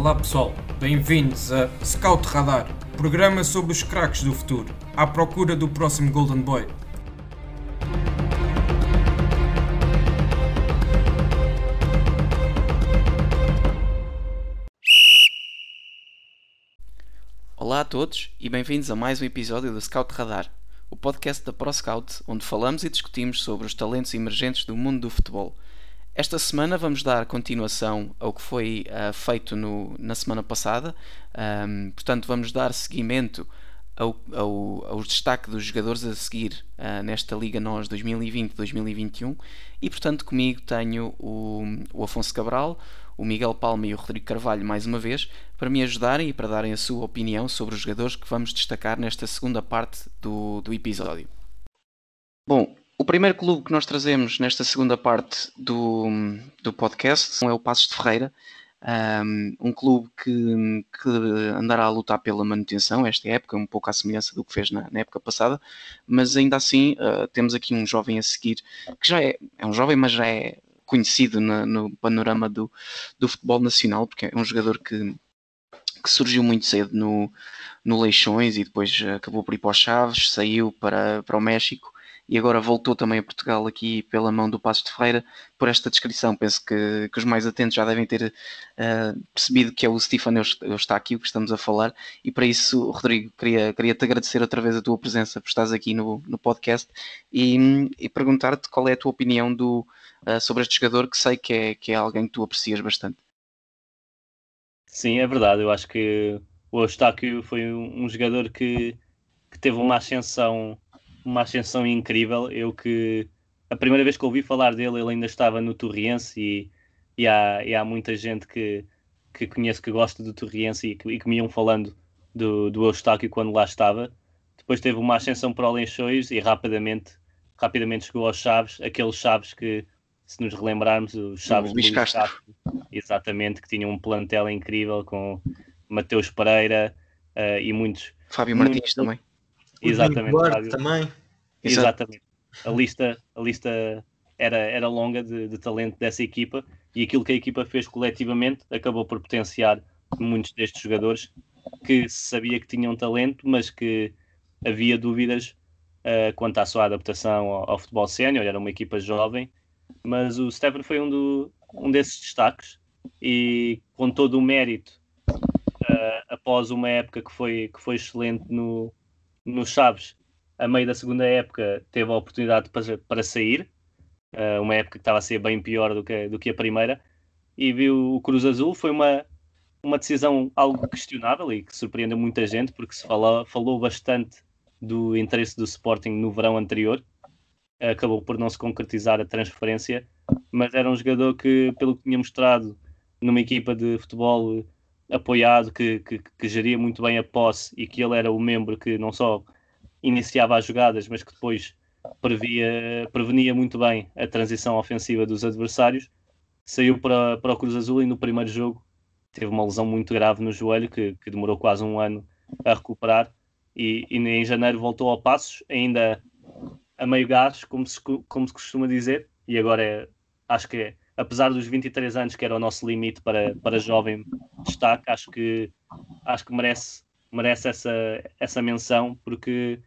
Olá pessoal, bem-vindos a Scout Radar, programa sobre os craques do futuro, à procura do próximo Golden Boy. Olá a todos e bem-vindos a mais um episódio do Scout Radar, o podcast da ProScout, onde falamos e discutimos sobre os talentos emergentes do mundo do futebol. Esta semana vamos dar continuação ao que foi uh, feito no, na semana passada, um, portanto, vamos dar seguimento ao, ao, ao destaque dos jogadores a seguir uh, nesta Liga NOS 2020-2021 e, portanto, comigo tenho o, o Afonso Cabral, o Miguel Palma e o Rodrigo Carvalho mais uma vez para me ajudarem e para darem a sua opinião sobre os jogadores que vamos destacar nesta segunda parte do, do episódio. Bom, o primeiro clube que nós trazemos nesta segunda parte do, do podcast é o Passos de Ferreira, um, clube que, que, andará a lutar pela manutenção esta época, um pouco à semelhança do que fez na, na época passada, mas ainda assim uh, temos aqui um jovem a seguir, que já é, é um jovem, mas já é conhecido no panorama do, do futebol nacional, porque é um jogador que, que surgiu muito cedo no, no Leixões e depois acabou por ir para os Chaves, saiu para, para o México e agora voltou também a Portugal aqui pela mão do Passo de Ferreira por esta descrição. Penso que, que os mais atentos já devem ter uh, percebido que é o Stefano o que estamos a falar e para isso, Rodrigo, queria, queria te agradecer outra vez a tua presença por estás aqui no, no podcast e, e perguntar-te qual é a tua opinião do, uh, sobre este jogador que sei que é, que é alguém que tu aprecias bastante. Sim, é verdade. Eu acho que o Eustáquio foi um, um jogador que, que teve uma ascensão, uma ascensão incrível. Eu que a primeira vez que ouvi falar dele, ele ainda estava no Torriense e, e, há, e há muita gente que, que conheço que gosta do Torriense e que, e que me iam falando do, do Eustáquio quando lá estava. Depois teve uma ascensão para o Lençóis e rapidamente, rapidamente chegou aos Chaves, aqueles Chaves que se nos relembrarmos, os Chaves o Luís Castro. Castro, exatamente, que tinham um plantel incrível com Mateus Pereira uh, e muitos. Fábio Martins muitos, também. Exatamente, Fábio. também. Exatamente. A lista, a lista era, era longa de, de, talento dessa equipa e aquilo que a equipa fez coletivamente acabou por potenciar muitos destes jogadores que sabia que tinham talento, mas que havia dúvidas uh, quanto à sua adaptação ao, ao futebol sénior. Era uma equipa jovem mas o Stefan foi um, do, um desses destaques e com todo o mérito, uh, após uma época que foi, que foi excelente no, no Chaves, a meio da segunda época teve a oportunidade para, para sair, uh, uma época que estava a ser bem pior do que, do que a primeira, e viu o Cruz Azul, foi uma, uma decisão algo questionável e que surpreendeu muita gente, porque se falou, falou bastante do interesse do Sporting no verão anterior, acabou por não se concretizar a transferência, mas era um jogador que, pelo que tinha mostrado numa equipa de futebol apoiado, que, que, que geria muito bem a posse e que ele era o membro que não só iniciava as jogadas, mas que depois previa, prevenia muito bem a transição ofensiva dos adversários, saiu para, para o Cruz Azul e no primeiro jogo teve uma lesão muito grave no joelho que, que demorou quase um ano a recuperar e, e em janeiro voltou ao Passos, ainda a meio gás, como se, como se costuma dizer, e agora é, acho que é, apesar dos 23 anos que era o nosso limite para, para jovem destaque, acho que, acho que merece, merece essa, essa menção porque,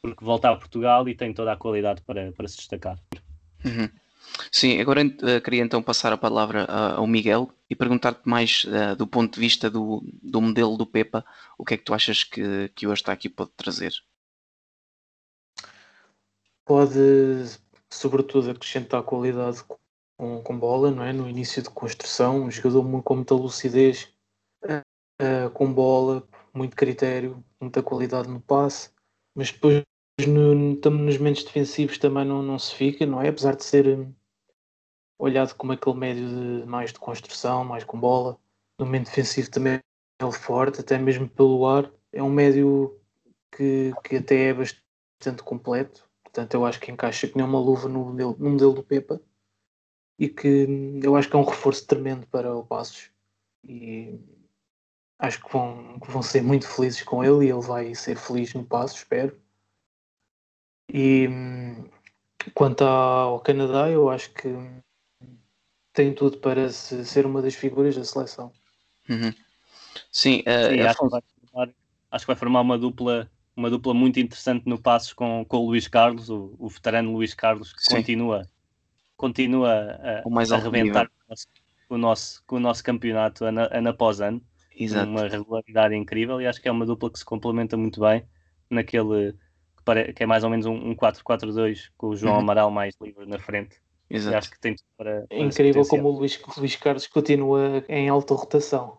porque volta a Portugal e tem toda a qualidade para, para se destacar. Uhum. Sim, agora uh, queria então passar a palavra uh, ao Miguel e perguntar-te mais uh, do ponto de vista do, do modelo do Pepa, o que é que tu achas que, que hoje está aqui pode trazer? pode, sobretudo, acrescentar qualidade com, com bola, não é? No início de construção, um jogador com muita lucidez, uh, com bola, muito critério, muita qualidade no passe, mas depois no, nos momentos defensivos também não, não se fica, não é? Apesar de ser hum, olhado como aquele médio de, mais de construção, mais com bola, no momento defensivo também é ele forte, até mesmo pelo ar, é um médio que, que até é bastante completo, Portanto, eu acho que encaixa que nem uma luva no modelo, no modelo do Pepa e que eu acho que é um reforço tremendo para o Passos e acho que vão, que vão ser muito felizes com ele e ele vai ser feliz no Passos, espero. E quanto ao Canadá, eu acho que tem tudo para ser uma das figuras da seleção. Uhum. Sim, uh, Sim acho, que vai formar, acho que vai formar uma dupla uma dupla muito interessante no passos com, com o Luís Carlos, o, o veterano Luís Carlos, que Sim. continua, continua a, a arrebentar com o, nosso, com o nosso campeonato ano, ano após ano. Exato. Uma regularidade incrível e acho que é uma dupla que se complementa muito bem naquele que, pare, que é mais ou menos um, um 4-4-2 com o João uhum. Amaral mais livre na frente. Exato. E acho que tem para, para é incrível como o Luís, Luís Carlos continua em alta rotação.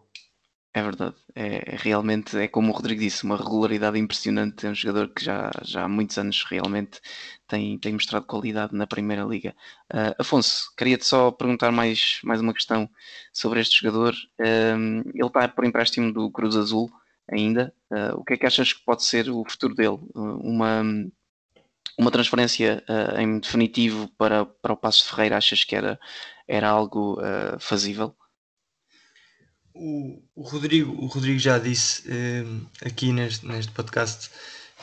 É verdade, é, realmente, é como o Rodrigo disse, uma regularidade impressionante. É um jogador que já, já há muitos anos realmente tem, tem mostrado qualidade na Primeira Liga. Uh, Afonso, queria-te só perguntar mais, mais uma questão sobre este jogador. Uh, ele está por empréstimo do Cruz Azul ainda. Uh, o que é que achas que pode ser o futuro dele? uma, uma transferência em definitivo para, para o Passo Ferreira, achas que era, era algo fazível? O, o, Rodrigo, o Rodrigo já disse uh, aqui neste, neste podcast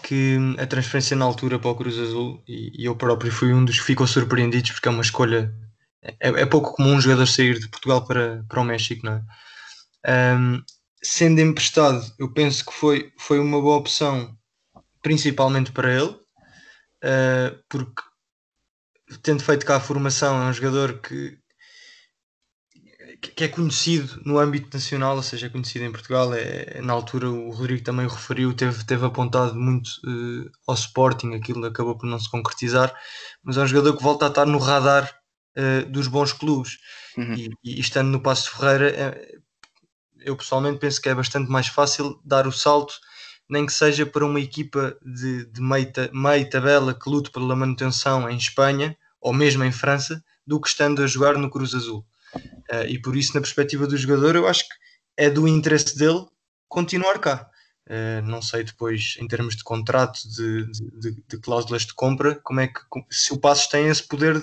que a transferência na altura para o Cruz Azul, e, e, eu próprio fui um dos que ficou surpreendidos porque é uma escolha. É, é pouco comum um jogador sair de Portugal para, para o México, não é? Um, sendo emprestado, eu penso que foi, foi uma boa opção, principalmente para ele, uh, porque tendo feito cá a formação, é um jogador que, que é conhecido no âmbito nacional, ou seja, é conhecido em Portugal. É, na altura o Rodrigo também o referiu, teve, teve apontado muito uh, ao Sporting, aquilo acabou por não se concretizar, mas é um jogador que volta a estar no radar uh, dos bons clubes. Uhum. E, e, estando no Passo Ferreira, é, eu pessoalmente penso que é bastante mais fácil dar o salto, nem que seja para uma equipa de, de meio, meio tabela que lute pela manutenção em Espanha ou mesmo em França, do que estando a jogar no Cruz Azul. Uh, e por isso, na perspectiva do jogador, eu acho que é do interesse dele continuar cá. Uh, não sei depois, em termos de contrato, de, de, de, cláusulas de compra, como é que se o Passos tem esse poder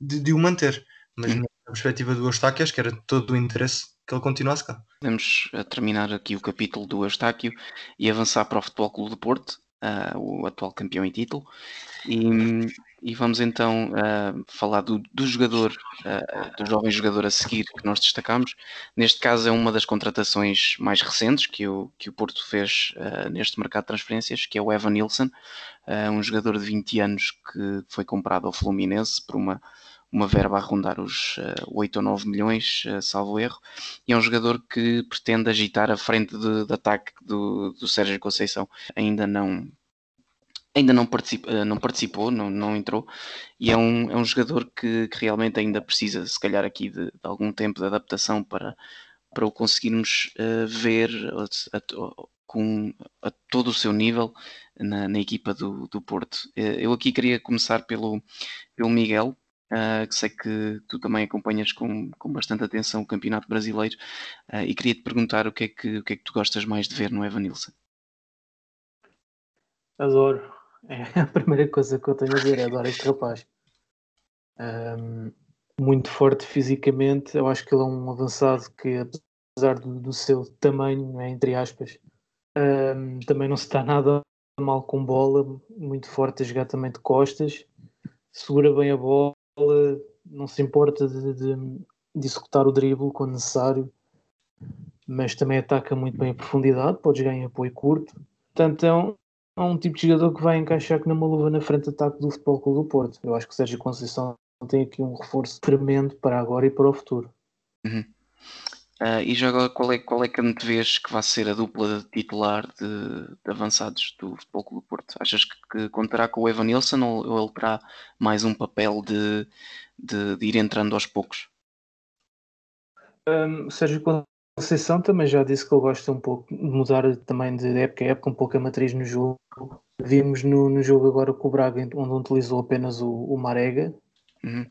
de, de o manter. Mas na perspectiva do Eustáquio, acho que era todo o interesse que ele continuasse cá. Podemos eh, terminar aqui o capítulo do Eustáquio e avançar para o Futebol Clube de Porto, uh, o atual campeão em título. E, e vamos então uh, falar do, do jogador, uh, do jovem jogador a seguir que nós destacamos. Neste caso é uma das contratações mais recentes que o, que o Porto fez uh, neste mercado de transferências, que é o Evan Nilsson, um jogador de 20 anos que foi comprado ao Fluminense por uma, uma verba a rondar os uh, 8 ou 9 milhões, salvo erro, e é um jogador que pretende agitar a frente de, de ataque do, do Sérgio Conceição. Ainda não ainda não, eh, não participou, não, não entrou, e é um, é um jogador que, que realmente ainda precisa, se calhar, aqui de, de, algum tempo de adaptação para, para o conseguirmos uh, ver a, a, com a todo o seu nível na, na equipa do, do Porto. Uh, eu aqui queria começar pelo, pelo Miguel. Uh, que sei que tu também acompanhas com, com bastante atenção o Campeonato Brasileiro e queria te perguntar o que, é que, o que é que tu gostas mais de ver no Evan Nilsson. Adoro, é a primeira coisa que eu tenho a dizer, é adoro este rapaz. Um, muito forte fisicamente, eu acho que ele é um avançado que, apesar do, do seu tamanho, é, entre aspas, um, também não se está nada mal com bola, muito forte a jogar também de costas, segura bem a bola, não se importa de, de, de executar o drible quando necessário, mas também ataca muito bem a profundidade, pode jogar em apoio curto. Portanto, é um, é um tipo de jogador que vai encaixar que numa luva na frente de ataque do Futebol Clube do Porto. Eu acho que o Sérgio Conceição tem aqui um reforço tremendo para agora e para o futuro. Uhum. Uh, e já agora, qual é, qual é que vês que vai ser a dupla titular de, de, avançados do Futebol Clube do Porto? Achas que, que, contará com o Evan Nilsson ou, ou ele terá mais um papel de, de, de ir entrando aos poucos? Um, Sérgio Conceição também já disse que ele gosta um pouco de mudar também de época a época, um pouco a matriz no jogo. Vimos no, no jogo agora com o Braga, onde utilizou apenas o, o Marega, uhum.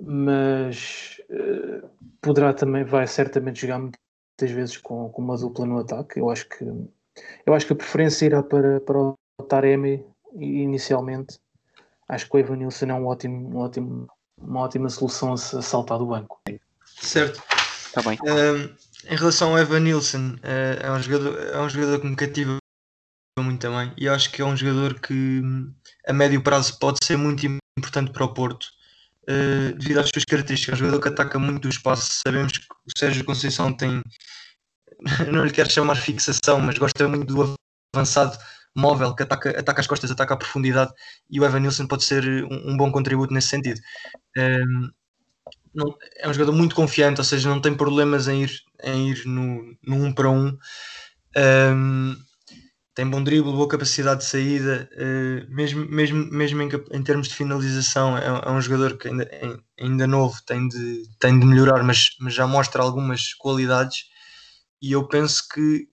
mas uh, poderá também, vai certamente jogar muitas vezes com, com uma dupla no ataque. Eu acho que, eu acho que a preferência irá para, para o Taremi inicialmente. Acho que o Evan Nilsson é um ótimo, um ótimo, uma ótima solução a saltar do banco. Certo. Está bem. Um, em relação ao Evan Nilsson, é, é, um jogador, é um jogador que me cativa muito também e acho que é um jogador que a médio prazo pode ser muito importante para o Porto uh, devido às suas características. É um jogador que ataca muito o espaço. Sabemos que o Sérgio Conceição tem não lhe quero chamar fixação, mas gosta muito do avançado móvel que ataca, ataca as costas, ataca a profundidade e o Evan Nilsson pode ser um, um bom contributo nesse sentido. Não, é um jogador muito confiante, ou seja, não tem problemas em ir, em ir no, no um para um. um tem bom drible, boa capacidade de saída, uh, mesmo, mesmo, mesmo em, em, termos de finalização, é, é um jogador que ainda, ainda novo, tem de, tem de melhorar, mas, mas já mostra algumas qualidades. E eu penso que,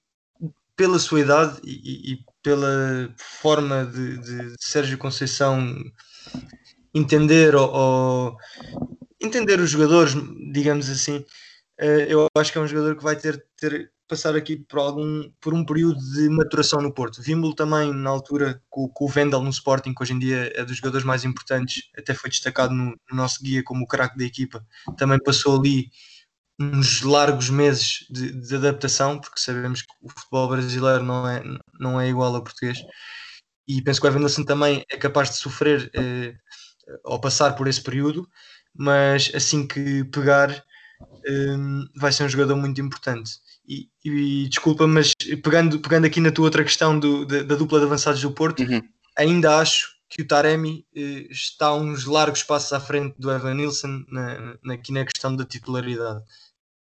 pela sua idade e, e pela forma de, de, Sérgio Conceição entender ou, ou, entender os jogadores, digamos assim, uh, eu acho que é um jogador que vai ter, ter passar aqui por algum por um período de maturação no Porto. Vimos-lo também na altura com, com, o Vendel no Sporting, que hoje em dia é dos jogadores mais importantes, até foi destacado no, no nosso guia como o craque da equipa. Também passou ali uns largos meses de, de, adaptação, porque sabemos que o futebol brasileiro não é, não é igual ao português. E penso que o Evanilson também é capaz de sofrer eh, ao passar por esse período, mas assim que pegar, eh, vai ser um jogador muito importante. E, e, desculpa, mas pegando, pegando aqui na tua outra questão do, da, da, dupla de avançados do Porto, uhum. ainda acho que o Taremi eh, está uns largos passos à frente do Evan Nilsson na, na, aqui na questão da titularidade.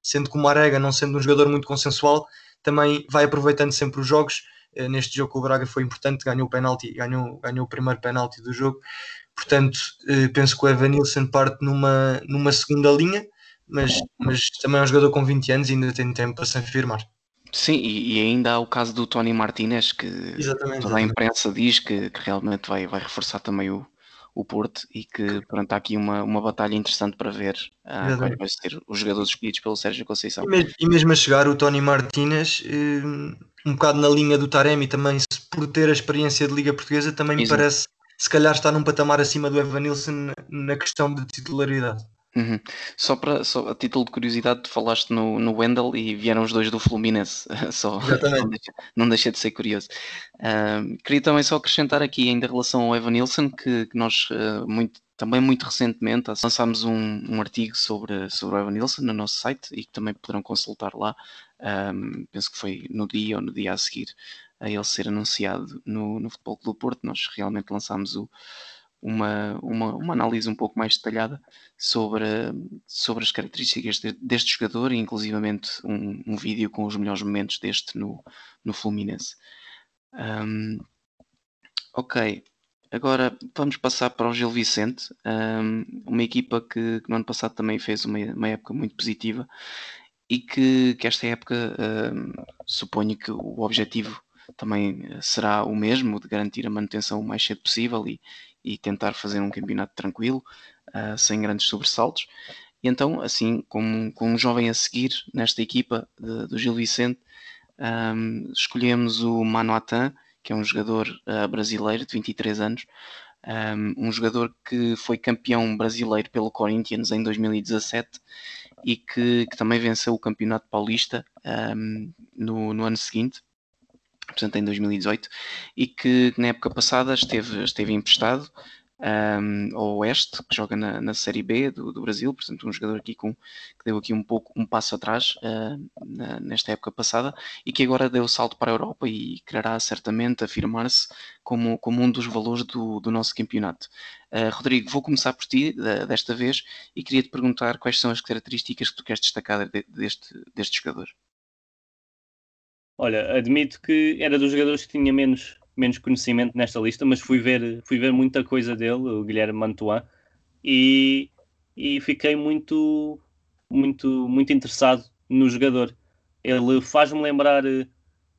Sendo que o Marega, não sendo um jogador muito consensual, também vai aproveitando sempre os jogos. Eh, neste jogo o Braga foi importante, ganhou o penalti, ganhou, ganhou o primeiro penalti do jogo. Portanto, eh, penso que o Evan Nilsson parte numa, numa segunda linha mas, mas também é um jogador com 20 anos e ainda tem tempo para se afirmar. Sim, e, e ainda há o caso do Tony Martinez, que exatamente, toda a imprensa diz que, que, realmente vai, vai reforçar também o, o Porto e que pronto, há aqui uma, uma batalha interessante para ver uh, quais vão ser os jogadores escolhidos pelo Sérgio Conceição. E mesmo, e mesmo a chegar o Tony Martinez, eh, um bocado na linha do Taremi também, por ter a experiência de Liga Portuguesa, também Exato. me parece se calhar está num patamar acima do Evan Nilsson na questão de titularidade. Uhum. Só, para, só a título de curiosidade, tu falaste no, no Wendell e vieram os dois do Fluminense. só, não, deixa, não deixa de ser curioso. Uh, queria também só acrescentar aqui, ainda em relação ao Evan Nilsson, que, que nós uh, muito, também muito recentemente lançámos um, um, artigo sobre, sobre o Evan Nilsson no nosso site e que também poderão consultar lá. Um, penso que foi no dia ou no dia a seguir a ele ser anunciado no, no Futebol Clube do Porto. Nós realmente lançámos o uma, uma, uma análise um pouco mais detalhada sobre, sobre as características de, deste jogador e inclusivamente um, um, vídeo com os melhores momentos deste no, no Fluminense. Um, ok, agora vamos passar para o Gil Vicente, um, uma equipa que, que, no ano passado também fez uma, uma época muito positiva e que, que esta época suponho que o objetivo também será o mesmo, de garantir a manutenção o mais cedo possível e, e tentar fazer um campeonato tranquilo, uh, sem grandes sobressaltos. E então, assim, como, como um jovem a seguir nesta equipa de, do Gil Vicente, um, escolhemos o Mano Atan, que é um jogador uh, brasileiro de 23 anos, um, um, jogador que foi campeão brasileiro pelo Corinthians em 2017 e que, que também venceu o Campeonato Paulista um, no, no ano seguinte, portanto em 2018, e que na época passada esteve, esteve emprestado um, ao Oeste, que joga na, na Série B do, do, Brasil, portanto um jogador aqui com, que deu aqui um pouco um passo atrás uh, na, nesta época passada e que agora deu salto para a Europa e quererá certamente afirmar-se como, como um dos valores do, do nosso campeonato. Uh, Rodrigo, vou começar por ti desta vez e queria te perguntar quais são as características que tu queres destacar de, deste, deste jogador. Olha, admito que era dos jogadores que tinha menos, menos conhecimento nesta lista, mas fui ver, fui ver muita coisa dele, o Guilherme Mantuan, e, e fiquei muito, muito, muito interessado no jogador. Ele faz-me lembrar eh,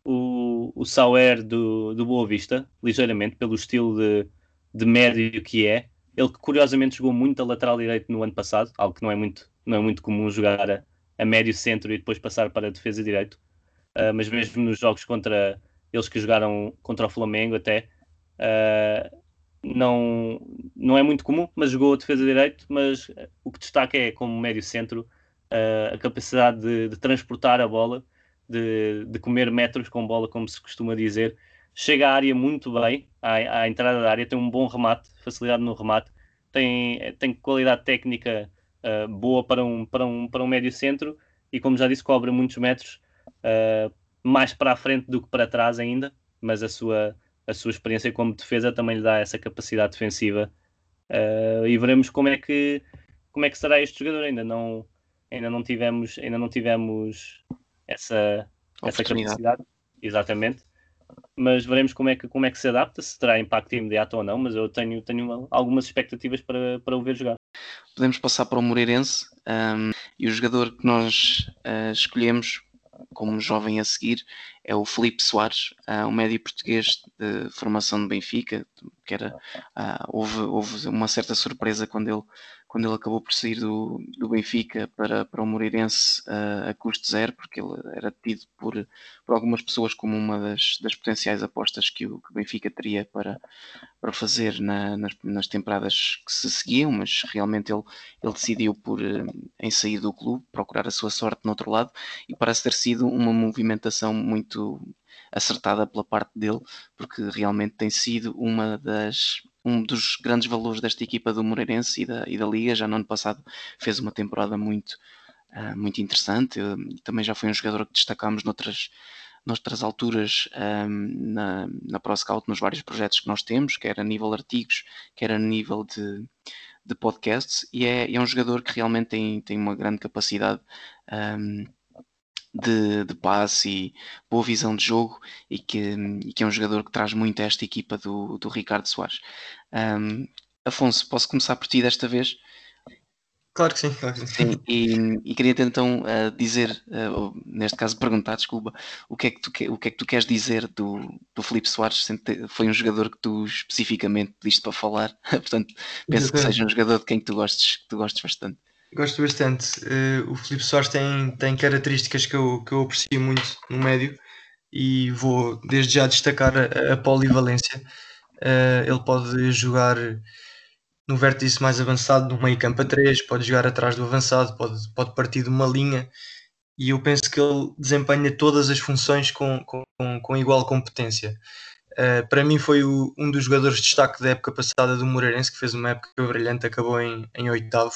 o, o Sauer do, do Boa Vista, ligeiramente, pelo estilo de, de médio que é. Ele que curiosamente jogou muito a lateral direito no ano passado, algo que não é muito, não é muito comum jogar a, a médio centro e depois passar para a defesa direito uh, mas mesmo nos jogos contra eles que jogaram contra o Flamengo até, uh, não, não é muito comum, mas jogou a defesa direito, mas o que destaca é como médio centro uh, a capacidade de, de, transportar a bola, de, de comer metros com bola, como se costuma dizer, chega à área muito bem, à, à, entrada da área, tem um bom remate, facilidade no remate, tem, tem qualidade técnica uh, boa para um, para, um, para um médio centro e, como já disse, cobra muitos metros uh, mais para a frente do que para trás ainda, mas a sua, a sua experiência como defesa também lhe dá essa capacidade defensiva. Uh, e veremos como é que como é que será este jogador. Ainda não ainda não tivemos ainda não tivemos essa essa capacidade. Exatamente. Mas veremos como é que como é que se adapta se terá impacto imediato ou não mas eu tenho tenho algumas expectativas para, para o ver jogar. Podemos passar para o Moreirense. Um, e o jogador que nós uh, escolhemos como jovem a seguir é o Felipe Soares, uh, um médio português de formação de Benfica, que era, uh, houve, houve uma certa surpresa quando ele quando ele acabou por sair do, do Benfica para, para o Moreirense uh, a custo zero, porque ele era tido por, por algumas pessoas como uma das, das potenciais apostas que o, que o Benfica teria para, para fazer na, nas, nas temporadas que se seguiam, mas realmente ele, ele decidiu por, uh, em sair do clube, procurar a sua sorte no outro lado, e parece ter sido uma movimentação muito acertada pela parte dele, porque realmente tem sido uma das um dos grandes valores desta equipa do Moreirense e da, e da Liga. Já no ano passado fez uma temporada muito, uh, muito interessante. Eu, também já foi um jogador que destacámos noutras, noutras alturas um, ah, na, na ProScout, nos vários projetos que nós temos, quer a nível de artigos, quer a nível de, de podcasts, e é, é um jogador que realmente tem, tem uma grande capacidade. Um, de, de passe e boa visão de jogo e que, e que é um jogador que traz muito a esta equipa do, do Ricardo Soares. Um, Afonso, posso começar por ti desta vez? Claro que sim, claro que sim. e, e, queria então uh, dizer, uh, neste caso perguntar, desculpa, o que é que tu, o que é que tu queres dizer do, do Felipe Soares? Foi um jogador que tu especificamente pediste para falar, portanto penso que seja um jogador de quem tu gostes, que tu gostes bastante. Gosto bastante. Uh, o Filipe Soares tem, tem características que eu, que eu aprecio muito no médio e vou desde já destacar a, a polivalência. Uh, ele pode jogar no vértice mais avançado do meio campo a 3, pode jogar atrás do avançado, pode, pode partir de uma linha e eu penso que ele desempenha todas as funções com, com, com igual competência. Uh, para mim foi o, um dos jogadores de destaque da época passada do Moreirense, que fez uma época brilhante, acabou em, em oitavo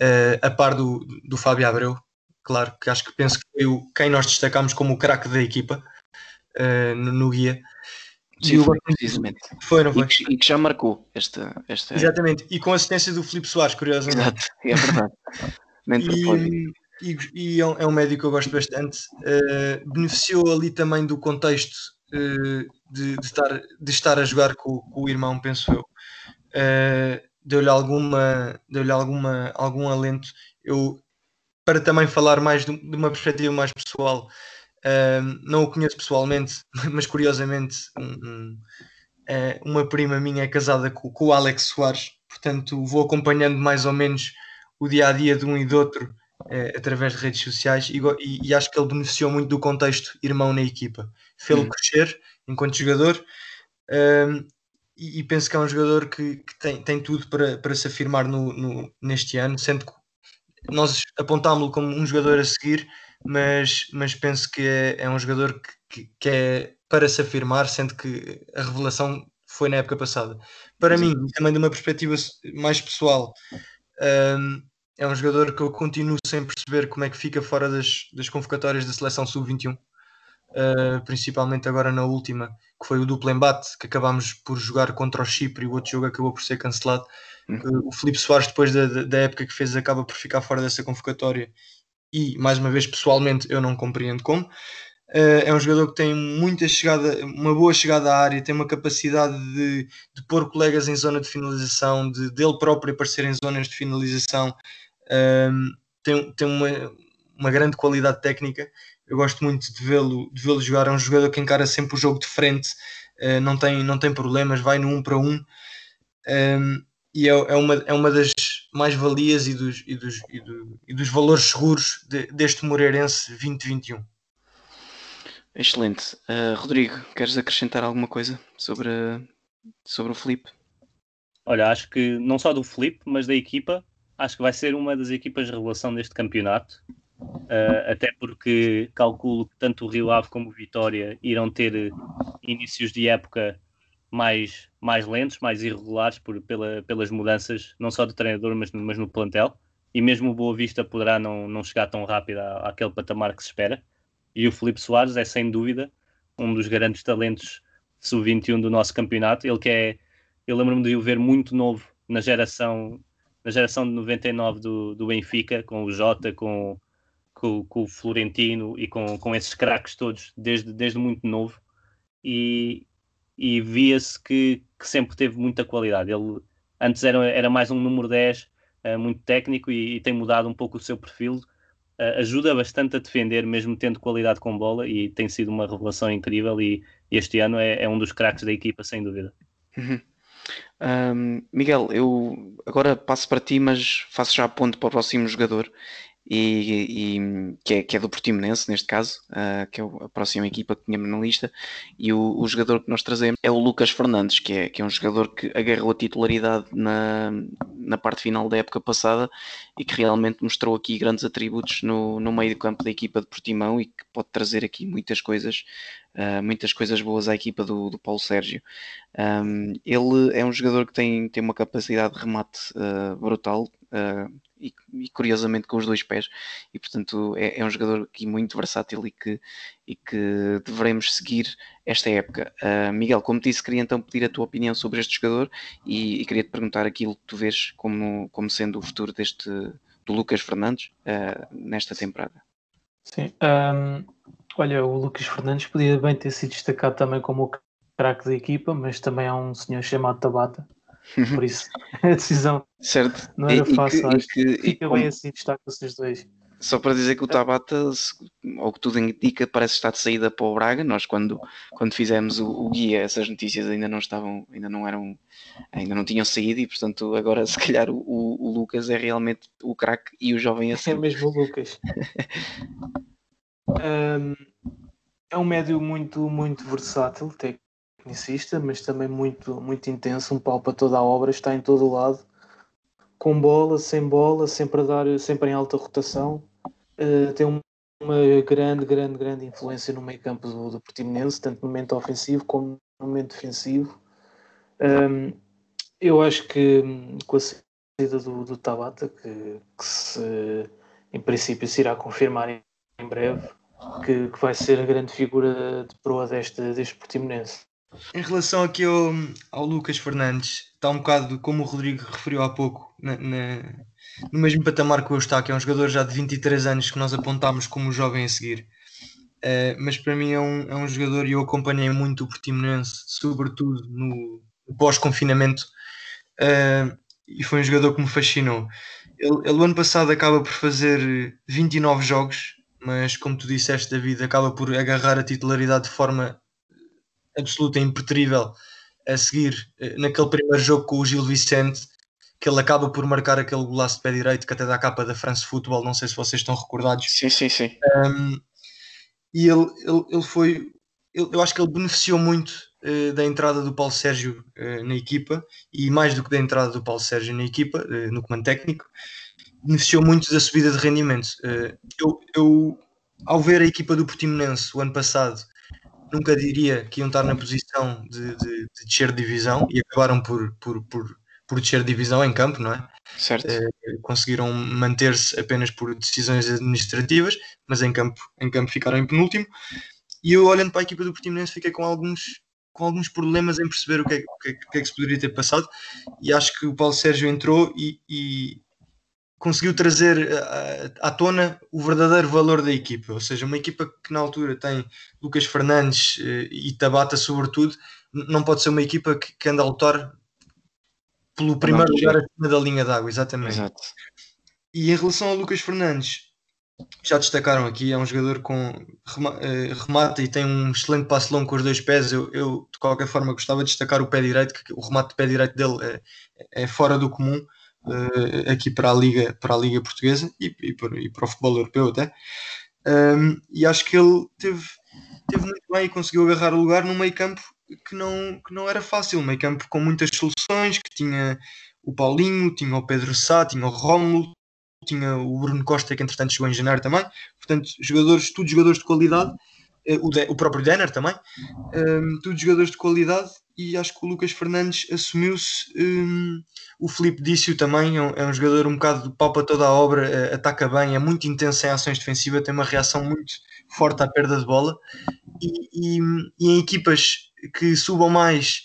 uh, a par do, do Fábio Abreu, claro, que acho que penso que foi o, quem nós destacámos como o craque da equipa uh, no, no, guia. Sim, foi, precisamente. Foi, não foi? E que, e que, já marcou esta, esta. Exatamente, e com a assistência do Filipe Soares, curiosamente. Exato, é verdade. e, e, e, é, um, é um médico que eu gosto bastante. Uh, beneficiou ali também do contexto uh, de, de, estar, de estar a jogar com, com o irmão, penso eu. Uh, deu-lhe alguma, deu-lhe alguma, algum alento. Eu, para também falar mais de, de uma perspectiva mais pessoal, uh, não o conheço pessoalmente, mas curiosamente um, um, uh, uma prima minha é casada com, com, o Alex Soares, portanto vou acompanhando mais ou menos o dia a dia de um e do outro uh, através de redes sociais e, e, e, acho que ele beneficiou muito do contexto irmão na equipa. Fê-lo hum. crescer enquanto jogador e, e, penso que é um jogador que, que, tem, tem tudo para, para se afirmar no, no neste ano, sendo que nós apontámos-lo como um jogador a seguir, mas, mas penso que é, é um jogador que, que, é para se afirmar, sendo que a revelação foi na época passada. Para Sim. mim, também de uma perspectiva mais pessoal, um, é um jogador que eu continuo sem perceber como é que fica fora das, das convocatórias da seleção sub-21 uh, principalmente agora na última, que foi o duplo embate, que acabámos por jogar contra o Chipre e o outro jogo acabou por ser cancelado. Uhum. o Felipe Soares, depois da, da época que fez, acaba por ficar fora dessa convocatória e, mais uma vez, pessoalmente, eu não compreendo como. Uh, é um jogador que tem muita chegada, uma boa chegada à área, tem uma capacidade de, de pôr colegas em zona de finalização, de dele próprio aparecer em zonas de finalização, uh, tem, tem uma, uma grande qualidade técnica eu gosto muito de vê-lo de vê jogar. É um jogador que encara sempre o jogo de frente, uh, não, tem, não tem problemas, vai no um para um. Um, ehm, e é, é, uma, é uma das mais-valias e dos, e, dos, e, do, e dos valores seguros de, deste Moreirense 2021. Excelente. Uh, Rodrigo, queres acrescentar alguma coisa sobre, sobre o Felipe? Olha, acho que não só do Felipe, mas da equipa, acho que vai ser uma das equipas de revelação deste campeonato. Uh, até porque calculo que tanto o Rio Ave como o Vitória irão ter inícios de época mais, mais lentos, mais irregulares por, pela, pelas mudanças, não só do treinador, mas, mas no plantel. E mesmo o Boa Vista poderá não, não chegar tão rápido à, àquele patamar que se espera. E o Felipe Soares é sem dúvida um dos grandes talentos sub-21 do nosso campeonato. Ele que é, eu lembro-me de o ver muito novo na geração, na geração de 99 do, do Benfica, com o Jota, com, com, com o Florentino e com, com esses craques todos, desde, desde muito novo. E, e via-se que, que, sempre teve muita qualidade. Ele antes era, era mais um número 10, uh, eh, muito técnico, e, e, tem mudado um pouco o seu perfil. Uh, ajuda bastante a defender, mesmo tendo qualidade com bola, e tem sido uma revelação incrível. E este ano é, é um dos craques da equipa, sem dúvida. Uhum. Um, Miguel, eu agora passo para ti, mas faço já ponto para o próximo jogador e, e que, é, que, é, do Portimonense, neste caso, uh, que é a próxima equipa que tínhamos na lista, e o, o, jogador que nós trazemos é o Lucas Fernandes, que é, que é um jogador que agarrou a titularidade na, na parte final da época passada e que realmente mostrou aqui grandes atributos no, no meio do campo da equipa de Portimão e que pode trazer aqui muitas coisas, uh, muitas coisas boas à equipa do, do Paulo Sérgio. Um, ele é um jogador que tem, tem uma capacidade de remate uh, brutal, uh, e, e, curiosamente com os dois pés, e portanto é, é, um jogador aqui muito versátil e que, e que devemos seguir esta época. Uh, Miguel, como disse, queria então pedir a tua opinião sobre este jogador e, e queria te perguntar aquilo que tu vês como, como sendo o futuro deste do Lucas Fernandes uh, nesta temporada. Sim, um, olha, o Lucas Fernandes podia bem ter sido destacado também como o craque da equipa, mas também há um senhor chamado Tabata por isso a decisão certo. não era e, fácil. E que, e que, fica bem assim, destaca-se os dois. Só para dizer que o Tabata, ao que tudo indica, parece estar de saída para o Braga. Nós, quando, quando fizemos o, o, guia, essas notícias ainda não estavam, ainda não eram, ainda não tinham saído e, portanto, agora se calhar o, o Lucas é realmente o craque e o jovem assim. É mesmo o Lucas. um, é um médio muito, muito versátil, tem tecnicista, mas também muito, muito intenso, um pau para toda a obra, está em todo o lado, com bola, sem bola, sempre a dar, sempre em alta rotação. Uh, tem um, uma grande, grande, grande influência no meio campo do, do Portimonense, tanto no momento ofensivo como no momento defensivo. Um, eu acho que com a saída do, do Tabata, que, que se, em princípio se irá confirmar em, em breve, que, que, vai ser a grande figura de proa deste, deste Portimonense. Em relação aqui ao, ao Lucas Fernandes, está um bocado como o Rodrigo referiu há pouco, na, na, no mesmo patamar que o está, que é um jogador já de 23 anos que nós apontámos como jovem a seguir. Uh, mas para mim é um, é um jogador e eu acompanhei muito o Portimonense, sobretudo no, no pós-confinamento, uh, e foi um jogador que me fascinou. Ele, ele, ano passado acaba por fazer 29 jogos, mas como tu disseste, David, acaba por agarrar a titularidade de forma absoluta, impertrível a seguir eh, naquele primeiro jogo com o Gil Vicente, que ele acaba por marcar aquele golaço de pé direito que até dá a capa da France Football, não sei se vocês estão recordados. Sim, sim, sim. Um, e ele, ele, ele foi, ele, eu acho que ele beneficiou muito uh, da entrada do Paulo Sérgio uh, na equipa, e mais do que da entrada do Paulo Sérgio na equipa, uh, no comando técnico, beneficiou muito da subida de rendimento. eu, eu, ao ver a equipa do Portimonense o ano passado nunca diria que iam estar na posição de, de, de descer de divisão e acabaram por, por, por, por descer de divisão em campo, não é? Certo. Eh, conseguiram manter-se apenas por decisões administrativas, mas em campo, em campo ficaram em penúltimo. E eu, olhando para a equipa do Portimonense, fiquei com alguns, com alguns problemas em perceber o que, é, o que, é, o que, é que se poderia ter passado. E acho que o Paulo Sérgio entrou e, e conseguiu trazer eh, à, tona o verdadeiro valor da equipa, ou seja, uma equipa que na altura tem Lucas Fernandes eh, e Tabata sobretudo, não pode ser uma equipa que, que anda a lutar pelo primeiro lugar acima da linha d'água, exatamente. Exato. E em relação ao Lucas Fernandes, já destacaram aqui, é um jogador com eh, remata e tem um excelente passo longo com os dois pés. Eu, eu, de qualquer forma gostava de destacar o pé direito, que o remate de pé direito dele é, é fora do comum uh, aqui para a Liga, para a Liga Portuguesa e, e, para, e para o futebol europeu até. Um, e acho que ele teve, teve muito bem e conseguiu agarrar o lugar num meio campo que não, que não era fácil, um meio campo com muitas soluções, que tinha o Paulinho, tinha o Pedro Sá, tinha o Rómulo, tinha o Bruno Costa, que entretanto chegou em janeiro também. Portanto, jogadores, tudo jogadores de qualidade, eh, o, de, o próprio Denner também, um, tudo jogadores de qualidade e acho que o Lucas Fernandes assumiu-se. Um, o Felipe disse-o também, é um, é um, jogador um bocado de pau para toda a obra, uh, ataca bem, é muito intenso em ações defensivas, tem uma reação muito forte à perda de bola e, e, e em equipas que subam mais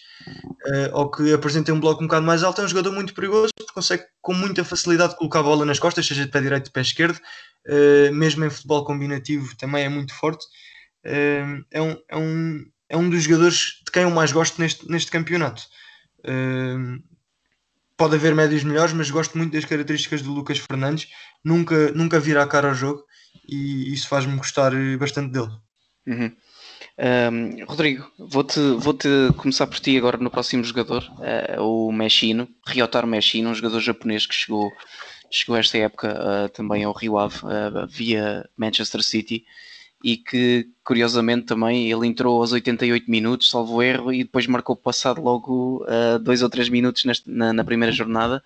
uh, ou que apresentem um bloco um bocado mais alto, é um jogador muito perigoso porque consegue com muita facilidade colocar a bola nas costas, seja de pé direito ou de pé esquerdo, uh, mesmo em futebol combinativo também é muito forte. Uh, é, um, é, um, é um dos jogadores de quem eu mais gosto neste, neste campeonato. pode haver médios melhores, mas gosto muito das características do Lucas Fernandes. Nunca, nunca vira a cara ao jogo e isso faz-me gostar bastante dele. Uhum. Um, Rodrigo, vou-te vou -te começar por ti agora no próximo jogador, uh, o Meshino, Ryotaro Meshino, um jogador japonês que chegou, chegou esta época uh, também ao Rio Ave uh, via Manchester City e que curiosamente também ele entrou aos 88 minutos, salvo erro, e depois marcou passado logo dois ou três minutos neste, na, na primeira jornada.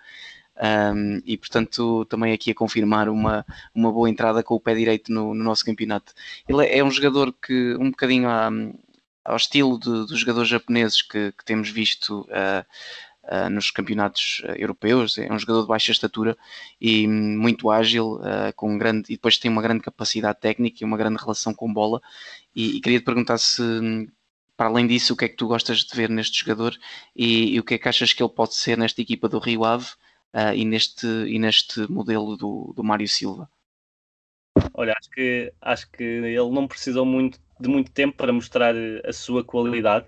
Um, e portanto também aqui a confirmar uma, uma boa entrada com o pé direito no, no nosso campeonato. Ele é, é um jogador que um bocadinho à, ao estilo dos jogadores japoneses que, que temos visto uh, uh, nos campeonatos europeus, é um jogador de baixa estatura e muito ágil, uh, com grande, e depois tem uma grande capacidade técnica e uma grande relação com bola. E, e queria te perguntar se para além disso, o que é que tu gostas de ver neste jogador e, e, o que é que achas que ele pode ser nesta equipa do Rio Ave uh, e, neste, e neste modelo do, do Mário Silva? Olha, acho que, acho que ele não precisou muito, de muito tempo para mostrar a sua qualidade.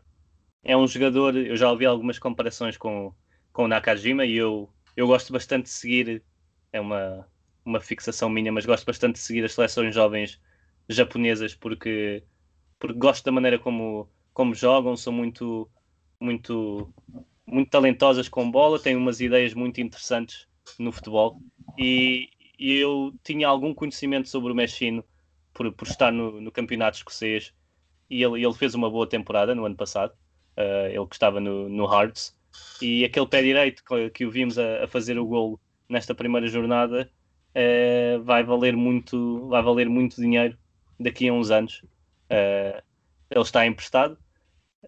É um jogador, eu já ouvi algumas comparações com, com o Nakajima e eu, eu gosto bastante de seguir, é uma, uma fixação minha, mas gosto bastante de seguir as seleções jovens japonesas porque, porque gosto da maneira como, como jogam, são muito, muito muito talentosas com bola, têm umas ideias muito interessantes no futebol e, e eu tinha algum conhecimento sobre o Mexino por, por estar no, no, campeonato escocês e ele, ele fez uma boa temporada no ano passado, uh, ele que estava no, no Hearts e aquele pé direito que, que o vimos a, a, fazer o golo nesta primeira jornada uh, vai valer muito vai valer muito dinheiro daqui a uns anos uh, ele está emprestado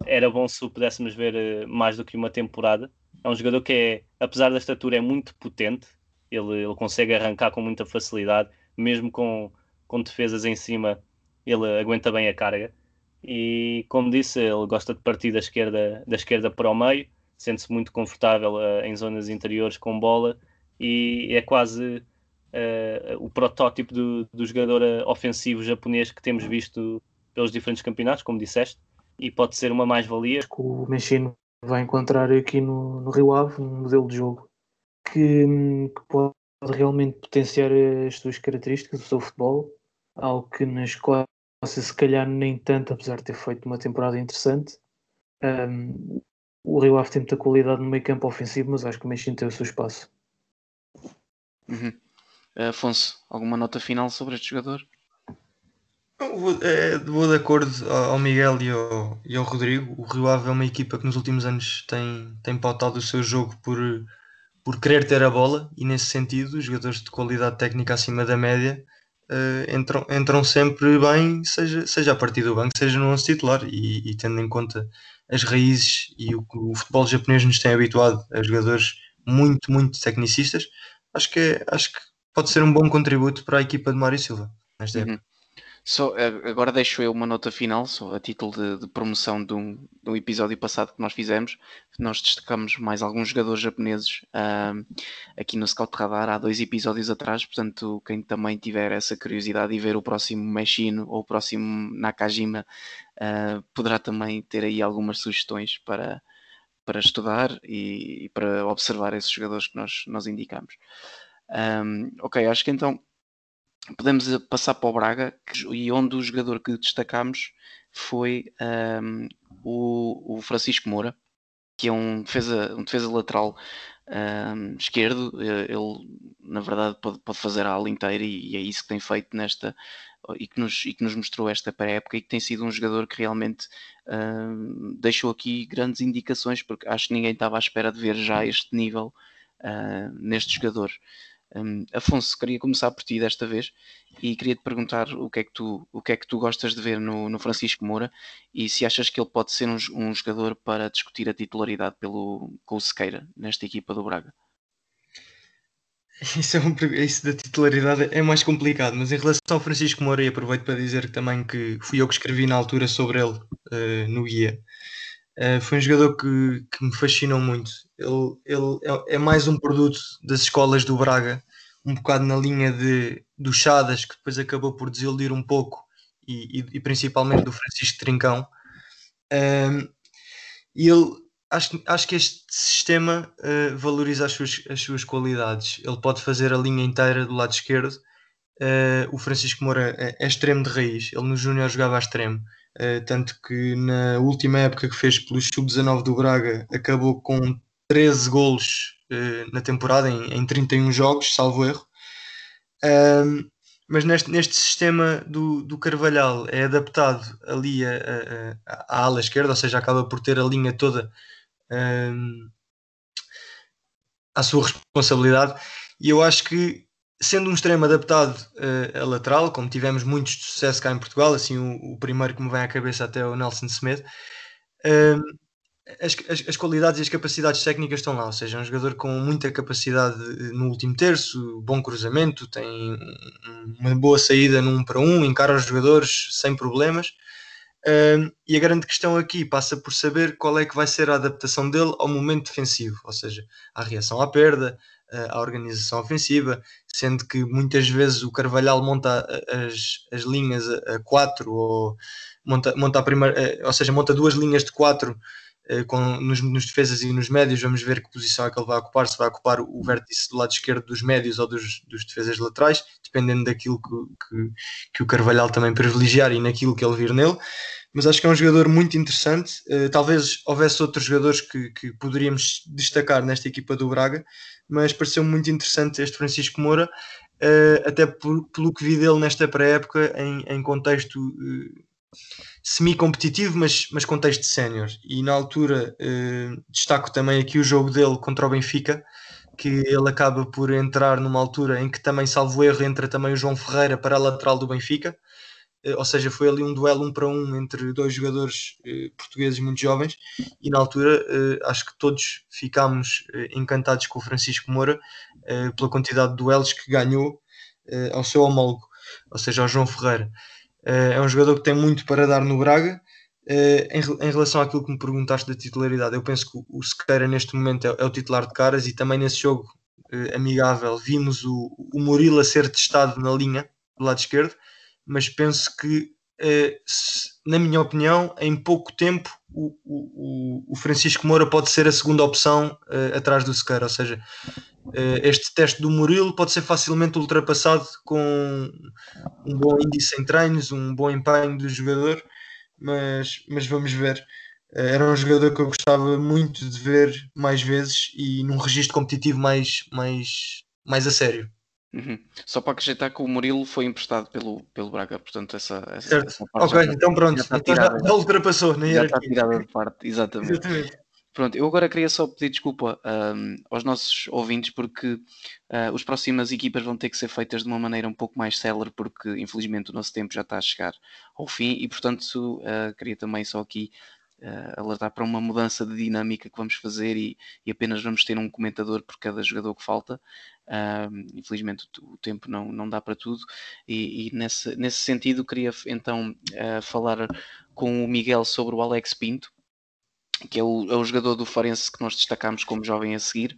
era bom se o pudéssemos ver mais do que uma temporada. É um jogador que, é, apesar da estatura, é muito potente. Ele, ele consegue arrancar com muita facilidade, mesmo com, com defesas em cima, ele aguenta bem a carga. E como disse, ele gosta de partir da esquerda, da esquerda para o meio, sente-se muito confortável uh, em zonas interiores com bola e é quase uh, o protótipo do, do jogador ofensivo japonês que temos visto pelos diferentes campeonatos, como disseste e pode ser uma mais-valia. Que o Mexino vai encontrar aqui no, no Rio Ave um modelo de jogo que, que, pode realmente potenciar as suas características, o seu futebol, algo que na Escócia se calhar nem tanto, apesar de ter feito uma temporada interessante. Um, o Rio Ave tem muita qualidade no meio campo ofensivo, mas acho que o Mexino tem o seu espaço. Uhum. Afonso, alguma nota final sobre este jogador? Vou, é, vou de acordo ao Miguel e ao, e ao Rodrigo. O Rio Ave é uma equipa que nos últimos anos tem, tem pautado o seu jogo por, por querer ter a bola e nesse sentido os jogadores de qualidade técnica acima da média uh, entram, entram sempre bem, seja, seja a partir do banco, seja no 11 titular e, e, tendo em conta as raízes e o que o futebol japonês nos tem habituado a jogadores muito, muito tecnicistas, acho que, é, acho que pode ser um bom contributo para a equipa de Mário Silva nesta uhum. época. Só, agora deixo eu uma nota final, só a título de, de promoção de um, de um, episódio passado que nós fizemos. Nós destacamos mais alguns jogadores japoneses aqui no Scout Radar há dois episódios atrás. Portanto, quem também tiver essa curiosidade e ver o próximo Meshino ou o próximo Nakajima uh, poderá também ter aí algumas sugestões para, para estudar e, e para observar esses jogadores que nós, nós indicamos. Um, ok, acho que então podemos eh, passar para o Braga e onde o jogador que destacámos foi um, o, o, Francisco Moura, que é um defesa, um defesa lateral um, esquerdo. Eh, ele, na verdade, pode, pode fazer a ala inteira e, e, é isso que tem feito nesta e que nos, e que nos mostrou esta pré-época e que tem sido um jogador que realmente um, deixou aqui grandes indicações, porque acho que ninguém estava à espera de ver já este nível uh, neste jogador. Um, Afonso, queria começar por ti desta vez e queria te perguntar o que é que tu, o que é que tu gostas de ver no, no Francisco Moura e se achas que ele pode ser um, um jogador para discutir a titularidade pelo, com o Sequeira nesta equipa do Braga. isso, é um, isso da titularidade é mais complicado, mas em relação ao Francisco Moura, aproveito para dizer também que fui eu que escrevi na altura sobre ele uh, no guia. Uh, foi um jogador que, que, me fascinou muito. Ele, ele é, é, mais um produto das escolas do Braga, um bocado na linha de, do Chadas, que depois acabou por desiludir um pouco, e, e, e principalmente do Francisco Trincão. Uh, e ele acho, acho que este sistema uh, valoriza as suas, as suas qualidades. Ele pode fazer a linha inteira do lado esquerdo. Uh, o Francisco Moura é, é, extremo de raiz. Ele no Júnior jogava a extremo. Uh, tanto que na última época que fez pelo Sub-19 do Braga acabou com 13 golos na temporada em, em 31 jogos, salvo erro. Mas neste, neste sistema do, do Carvalhal é adaptado ali a ala esquerda, ou seja, acaba por ter a linha toda um, à sua responsabilidade. E eu acho que, sendo um extremo adaptado uh, a lateral, como tivemos muitos de sucesso cá em Portugal, assim o, o primeiro que me vem à cabeça até é o Nelson Smith, um, as, as, as, qualidades e as capacidades técnicas estão lá, ou seja, é um jogador com muita capacidade no último terço, bom cruzamento, tem uma boa saída num para um, encara os jogadores sem problemas e a grande questão aqui passa por saber qual é que vai ser a adaptação dele ao momento defensivo, ou seja, à reação à perda, uh, à organização ofensiva, sendo que muitas vezes o Carvalhal monta as, as linhas a 4 ou monta, monta a primeira, uh, ou seja, monta duas linhas de 4 uh, com, nos, nos, defesas e nos médios, vamos ver que posição é que ele vai ocupar, se vai ocupar o vértice do lado esquerdo dos médios ou dos, dos defesas laterais, dependendo daquilo que, que, que o Carvalhal também privilegiar e naquilo que ele vir nele mas acho que é um jogador muito interessante. Uh, talvez houvesse outros jogadores que, que poderíamos destacar nesta equipa do Braga, mas pareceu muito interessante este Francisco Moura, uh, até por, pelo que vi dele nesta pré-época em, em, contexto uh, semi-competitivo, mas, mas contexto sénior. E na altura destaco também aqui o jogo dele contra o Benfica, que ele acaba por entrar numa altura em que também, salvo erro, entra também o João Ferreira para a lateral do Benfica ou seja, foi ali um duelo um para um entre dois jogadores eh, portugueses muito jovens e na altura eh, acho que todos ficámos eh, encantados com o Francisco Moura eh, pela quantidade de duelos que ganhou eh, ao seu homólogo, ou seja, ao João Ferreira. é um jogador que tem muito para dar no Braga. Em, em, relação àquilo que me perguntaste da titularidade, eu penso que o Sequeira neste momento é, é, o titular de caras e também nesse jogo amigável vimos o, o Murilo a ser testado na linha do lado esquerdo mas penso que, eh, na minha opinião, em pouco tempo o, o, o Francisco Moura pode ser a segunda opção eh, atrás do Sequeira, ou seja, eh, este teste do Murilo pode ser facilmente ultrapassado com um bom índice em treinos, um bom empenho do jogador, mas, mas vamos ver. Era um jogador que eu gostava muito de ver mais vezes e num registro competitivo mais, mais, mais a sério. Uhum. Só para acrescentar que o Murilo foi emprestado pelo, pelo Braga, portanto essa, essa, essa parte Ok, já, então pronto, já, então já, já ultrapassou na Já está tirada de parte, exatamente. exatamente. Pronto, eu agora queria só pedir desculpa um, aos nossos ouvintes porque uh, as próximas equipas vão ter que ser feitas de uma maneira um pouco mais célere porque infelizmente o nosso tempo já está a chegar ao fim e portanto uh, queria também só aqui uh, alertar para uma mudança de dinâmica que vamos fazer e, e, apenas vamos ter um comentador por cada jogador que falta. Uh, infelizmente o, tempo não, não dá para tudo e, e nesse, nesse sentido queria então uh, falar com o Miguel sobre o Alex Pinto que é o, é o jogador do Farense que nós destacamos como jovem a seguir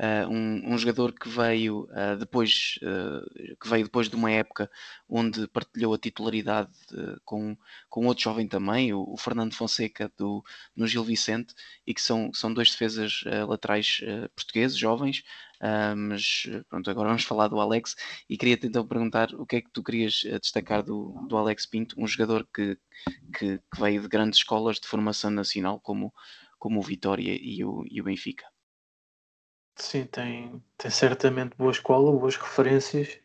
Uh, um, um, jogador que veio uh, depois uh, que veio depois de uma época onde partilhou a titularidade com, com outro jovem também, o, o, Fernando Fonseca do, no Gil Vicente, e que são, são dois defesas laterais portugueses, jovens, mas pronto, agora vamos falar do Alex e queria-te então perguntar o que é que tu querias destacar do, do Alex Pinto, um jogador que, que, que veio de grandes escolas de formação nacional como, como o Vitória e o, e o Benfica. Sim, tem, tem certamente boa escola, boas referências.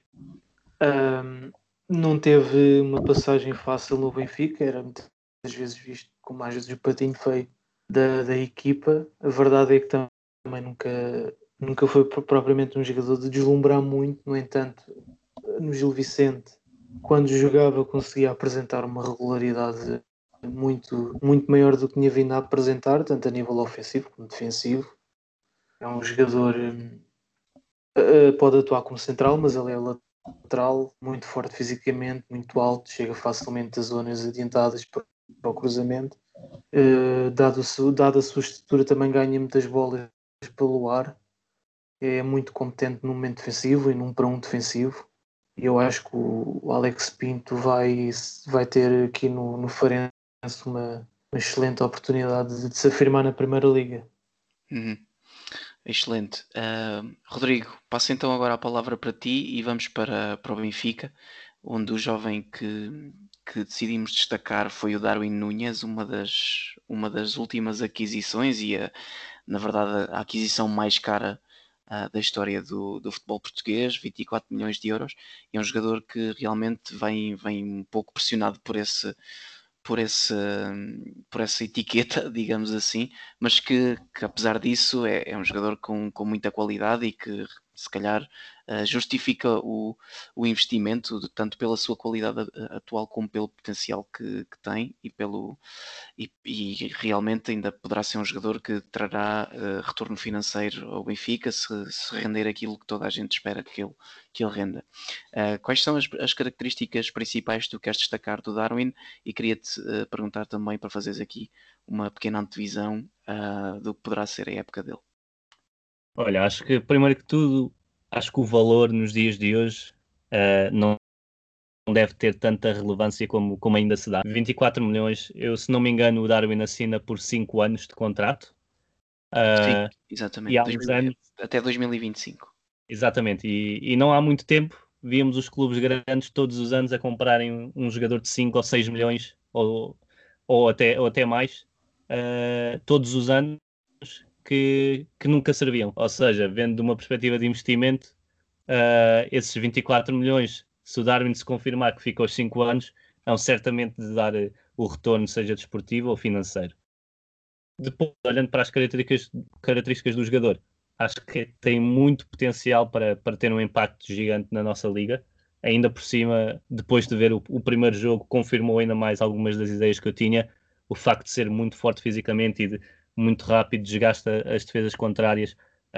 Um, não teve uma passagem fácil no Benfica, era muitas vezes visto como mais vezes o patinho feio da, da equipa. A verdade é que também nunca, nunca foi propriamente um jogador de deslumbrar muito, no entanto, no Gil Vicente, quando jogava, conseguia apresentar uma regularidade muito, muito maior do que tinha vindo a apresentar, tanto a nível ofensivo como defensivo é um jogador uh, pode atuar como central, mas ele é lateral, muito forte fisicamente, muito alto, chega facilmente às zonas adiantadas para, o cruzamento. Uh, dado, a sua estrutura, também ganha muitas bolas pelo ar. É muito competente no momento defensivo e num para um defensivo. E eu acho que o Alex Pinto vai, vai ter aqui no, no Farense uma, uma excelente oportunidade de, de se afirmar na Primeira Liga. Uhum. Excelente. Uh, Rodrigo, passo então agora a palavra para ti e vamos para, para o Benfica, onde o jovem que, que decidimos destacar foi o Darwin Núñez, uma das, uma das últimas aquisições e, a, na verdade, a aquisição mais cara uh, da história do, do futebol português, 24 milhões de euros. E é um jogador que realmente vem, vem um pouco pressionado por esse por, esse, por essa etiqueta, digamos assim, mas que, que apesar disso é, é, um jogador com, com muita qualidade e que se calhar justifica o, o investimento, tanto pela sua qualidade eh, atual como pelo potencial que, que tem e, pelo, e, e, realmente ainda poderá ser um jogador que trará uh, retorno financeiro ao Benfica se, se, render aquilo que toda a gente espera que ele, que ele renda. Uh, quais são as, as, características principais que tu queres destacar do Darwin? E queria-te perguntar também para fazeres aqui uma pequena antevisão do que poderá ser a época dele. Olha, acho que primeiro que tudo, acho que o valor nos dias de hoje uh, não deve ter tanta relevância como, como ainda se dá. 24 milhões, eu se não me engano, o Darwin assina por 5 anos de contrato. Uh, Sim, exatamente. E há 2000, anos, até 2025. Exatamente, e, e não há muito tempo víamos os clubes grandes todos os anos a comprarem um jogador de 5 ou 6 milhões ou, ou, até, ou até mais, uh, todos os anos, que, que nunca serviam. Ou seja, vendo de uma perspectiva de investimento, uh, esses 24 milhões, se o Darwin se confirmar que fica aos 5 anos, é certamente de dar uh, o retorno, seja desportivo ou financeiro. Depois, olhando para as características, características do jogador, acho que tem muito potencial para, para ter um impacto gigante na nossa liga. Ainda por cima, depois de ver o, o primeiro jogo, confirmou ainda mais algumas das ideias que eu tinha. O facto de ser muito forte fisicamente e de muito rápido, desgasta as defesas contrárias,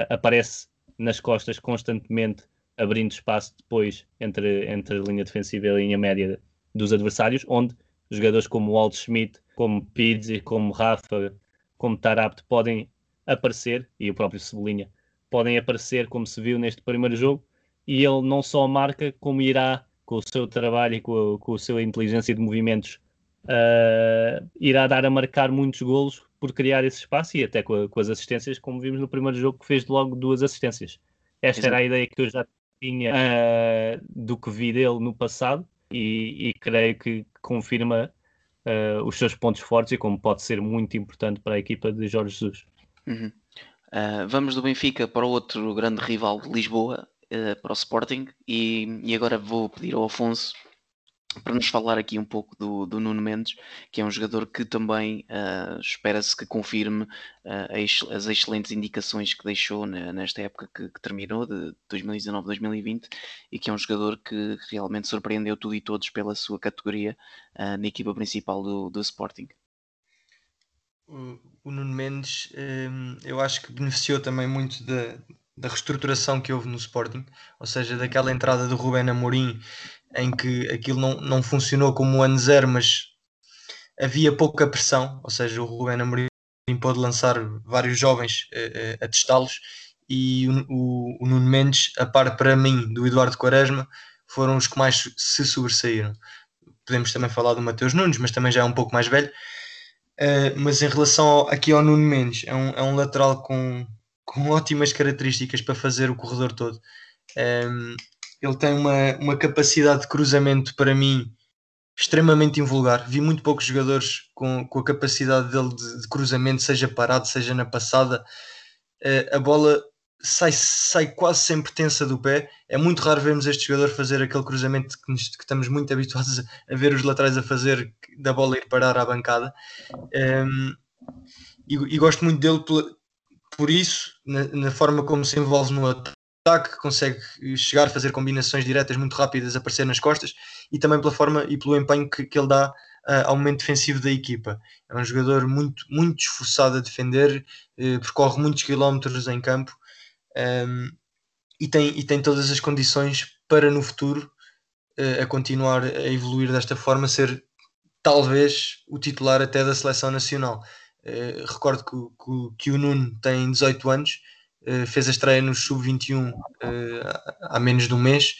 aparece nas costas constantemente, abrindo espaço depois entre, entre a linha defensiva e a linha média dos adversários, onde jogadores como Walt Schmidt, como Pizzi, como Rafa, como Tarabt podem aparecer, e o próprio Cebolinha, podem aparecer como se viu neste primeiro jogo, e ele não só marca, como irá com o seu trabalho e com a, com a sua inteligência de movimentos, uh, irá dar a marcar muitos golos por criar esse espaço e até com, com, as assistências, como vimos no primeiro jogo, que fez logo duas assistências. Esta Exato. era a ideia que eu já tinha uh, do que vi dele no passado e, e creio que confirma uh, os seus pontos fortes e como pode ser muito importante para a equipa de Jorge Jesus. Uhum. Uh, vamos do Benfica para o outro grande rival de Lisboa, para o Sporting, e, e agora vou pedir ao Afonso para nos falar aqui um pouco do, do Nuno Mendes, que é um jogador que também uh, espera-se que confirme uh, as excelentes indicações que deixou nesta época que, que terminou, de 2019-2020, e que é um jogador que realmente surpreendeu tudo e todos pela sua categoria uh, na equipa principal do, do Sporting. O, o Nuno Mendes, um, eu acho que beneficiou também muito da, da reestruturação que houve no Sporting, ou seja, daquela entrada do Rubén Amorim em que aquilo não, não funcionou como o ano zero, mas havia pouca pressão, ou seja, o Rubén Amorim pôde lançar vários jovens a, a, a testá-los e o, o, o, Nuno Mendes, a par para mim do Eduardo Quaresma, foram os que mais se sobressaíram. Podemos também falar do Mateus Nunes, mas também já é um pouco mais velho. Uh, mas em relação ao, aqui ao Nuno Mendes, é um, é um lateral com, com ótimas características para fazer o corredor todo. Um, ehm, ele tem uma, uma capacidade de cruzamento para mim extremamente invulgar. Vi muito poucos jogadores com, com a capacidade dele de, de cruzamento, seja parado, seja na passada. Uh, a bola sai, sai quase sempre tensa do pé. É muito raro vermos este jogador fazer aquele cruzamento que, nos, que estamos muito habituados a, ver os laterais a fazer, da bola ir parar à bancada. Um, ehm, e, e, gosto muito dele por, por isso, na, na, forma como se envolve no ataque ataque, consegue chegar, a fazer combinações diretas muito rápidas, aparecer nas costas e também pela forma e pelo empenho que, que ele dá uh, ao momento defensivo da equipa. É um jogador muito, muito esforçado a defender, uh, percorre muitos quilómetros em campo um, ehm, e tem, e tem todas as condições para no futuro uh, a continuar a evoluir desta forma, ser talvez o titular até da seleção nacional. Recordo que, que, que, o Nuno tem 18 anos, fez a estreia no Sub-21 há menos de um mês,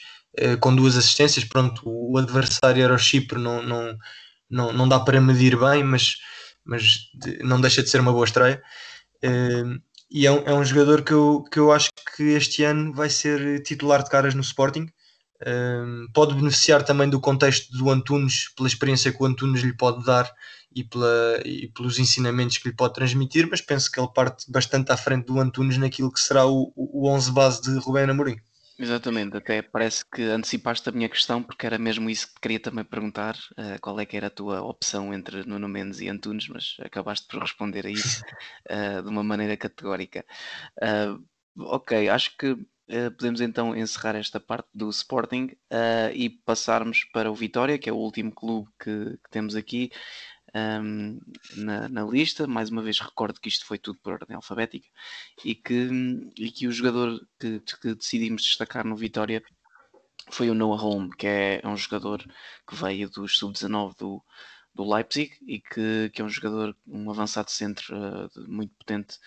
com duas assistências. Pronto, o adversário era o Chipre, não, não, não, não dá para medir bem, mas, mas não deixa de ser uma boa estreia. e é um, é um jogador que eu, que eu acho que este ano vai ser titular de caras no Sporting. Pode beneficiar também do contexto do Antunes, pela experiência que o Antunes lhe pode dar e, pela, e pelos ensinamentos que lhe pode transmitir, mas penso que ele parte bastante à frente do Antunes naquilo que será o, o 11 base de Rubén Amorim. Exatamente, até parece que antecipaste a minha questão, porque era mesmo isso que queria também perguntar, uh, qual é que era a tua opção entre Nuno Mendes e Antunes, mas acabaste por responder a isso uh, de uma maneira categórica. Uh, ok, acho que podemos então encerrar esta parte do Sporting e passarmos para o Vitória, que é o último clube que, que temos aqui um, na, na, lista. Mais uma vez recordo que isto foi tudo por ordem alfabética e que, e que o jogador que, que decidimos destacar no Vitória foi o Noah Holm, que é, é um jogador que veio dos sub-19 do, do Leipzig e que, que é um jogador, um avançado centro uh, muito potente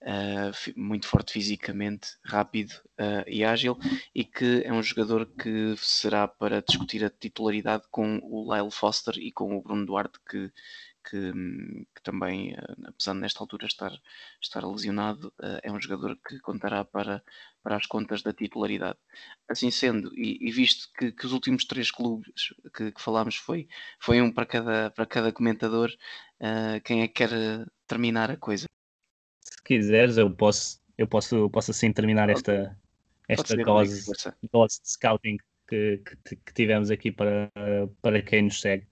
Uh, muito forte fisicamente, rápido uh, e ágil, e que é um jogador que será para discutir a titularidade com o Lyle Foster e com o Bruno Duarte, que, que, que também, uh, apesar de nesta altura estar, estar lesionado, é um jogador que contará para, para as contas da titularidade. Assim sendo, e, e visto que, que, os últimos três clubes que, que, falámos foi, foi um para cada, para cada comentador, quem é que quer terminar a coisa? Quiseres, eu posso, eu posso, posso assim terminar esta, esta dose, dose de scouting que, que, que, tivemos aqui para, para quem nos segue.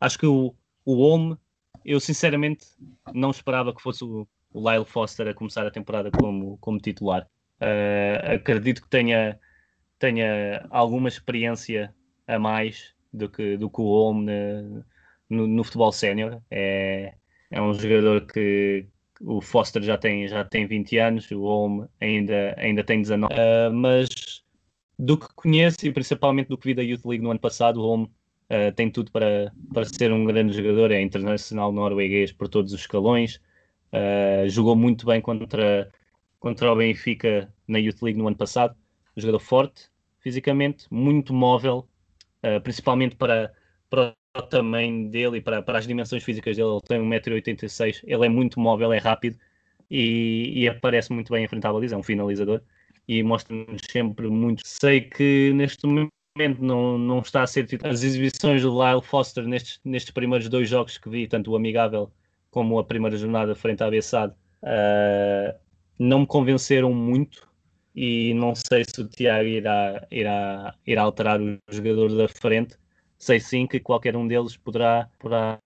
Acho que o, o Home, eu sinceramente não esperava que fosse o, o Lyle Foster a começar a temporada como, como titular. Uh, acredito que tenha, tenha alguma experiência a mais do que, do que o Home no, no futebol sénior. É, é um jogador que, o Foster já tem, já tem 20 anos, o Holm ainda, ainda tem 19. Uh, mas do que conheço e principalmente do que vi da Youth League no ano passado, o Holm uh, tem tudo para, para ser um grande jogador, é internacional norueguês por todos os escalões, uh, jogou muito bem contra, contra o Benfica na Youth League no ano passado, jogador forte, fisicamente, muito móvel, principalmente para, para o tamanho dele e para, para as dimensões físicas dele, ele tem 1,86m, ele é muito móvel, é rápido e, e aparece muito bem em frente à baliza, é um finalizador e mostra-nos sempre muito. Sei que neste momento não, não está a ser as exibições do Lyle Foster nestes, nestes primeiros dois jogos que vi, tanto o amigável como a primeira jornada frente à Bessade, uh, não me convenceram muito e não sei se o Tiago irá, irá, irá alterar o jogador da frente sei sim que qualquer um deles poderá, poderá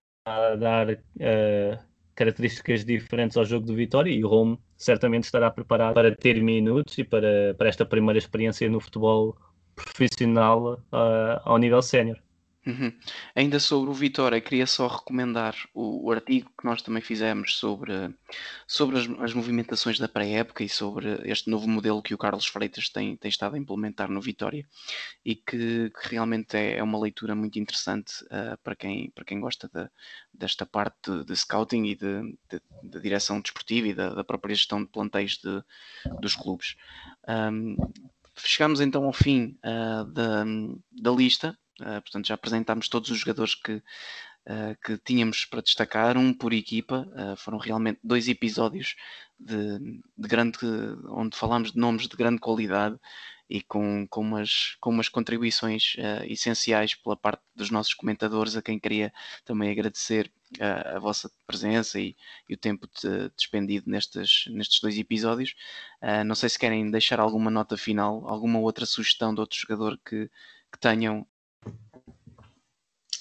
dar uh, características diferentes ao jogo do Vitória e o Rome certamente estará preparado para ter minutos e para, para esta primeira experiência no futebol profissional uh, ao nível sénior. Uhum. Ainda sobre o Vitória, queria só recomendar o, o, artigo que nós também fizemos sobre, sobre as, as movimentações da pré-época e sobre este novo modelo que o Carlos Freitas tem, tem estado a implementar no Vitória e que, que realmente é, é, uma leitura muito interessante uh, para, quem, para quem gosta de, desta parte de, de scouting e de, de, direção desportiva e da, da própria gestão de plantéis dos clubes. Um, chegamos então ao fim uh, da, da lista Uh, portanto, já apresentámos todos os jogadores que, uh, que tínhamos para destacar, um por equipa. Uh, foram realmente dois episódios de, de, grande, onde falámos de nomes de grande qualidade e com, com, umas, com umas contribuições essenciais pela parte dos nossos comentadores, a quem queria também agradecer a, a vossa presença e, e o tempo de, despendido nestes, nestes dois episódios. não sei se querem deixar alguma nota final, alguma outra sugestão de outro jogador que, que tenham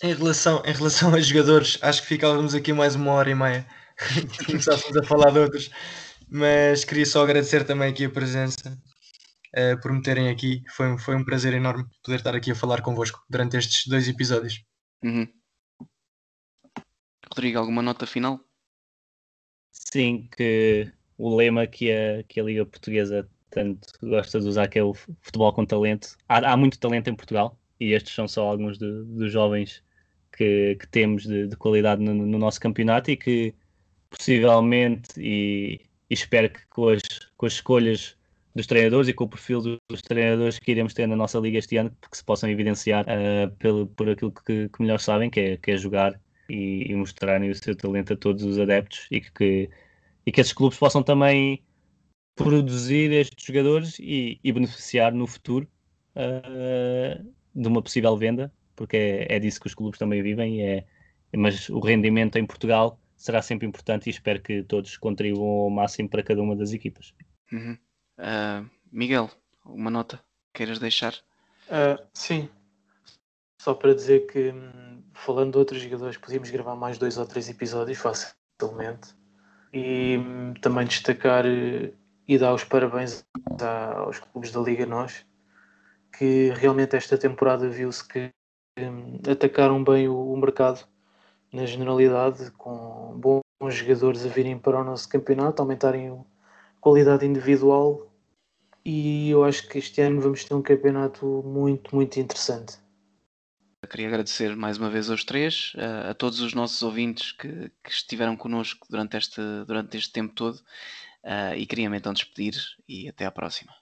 em relação, em relação a jogadores, acho que ficávamos aqui mais uma hora e meia se começássemos a falar de outros, mas queria só agradecer também aqui a presença uh, por me terem aqui. Foi, foi um prazer enorme poder estar aqui a falar convosco durante estes dois episódios. Uhum. Rodrigo, alguma nota final? Sim, que o lema que a, que a Liga Portuguesa tanto gosta de usar, que é o futebol com talento. Há, há muito talento em Portugal e estes são só alguns de, dos jovens que, que temos de, de qualidade no, no, nosso campeonato e que possivelmente e, e espero que com as, com as escolhas dos treinadores e com o perfil dos treinadores que iremos ter na nossa liga este ano, que se possam evidenciar uh, pelo, por aquilo que, que, melhor sabem, que é, que é jogar e, e, mostrarem o seu talento a todos os adeptos e que, e que esses clubes possam também produzir estes jogadores e, e beneficiar no futuro uh, de uma possível venda, porque é, é, disso que os clubes também vivem, é, mas o rendimento em Portugal será sempre importante e espero que todos contribuam ao máximo para cada uma das equipas. Uhum. Uh, Miguel, uma nota queiras deixar? Uh, sim, só para dizer que hum, falando de outros jogadores podíamos gravar mais dois ou três episódios facilmente e hum, também destacar eh, e dar os parabéns aos clubes da Liga Nós que realmente esta temporada viu-se que atacaram bem o, mercado na generalidade com bons jogadores a virem para o nosso campeonato, aumentarem a qualidade individual e eu acho que este ano vamos ter um campeonato muito, muito interessante. Queria agradecer mais uma vez aos três, a, a todos os nossos ouvintes que, que, estiveram connosco durante este, durante este tempo todo uh, e queria-me então despedir e até à próxima.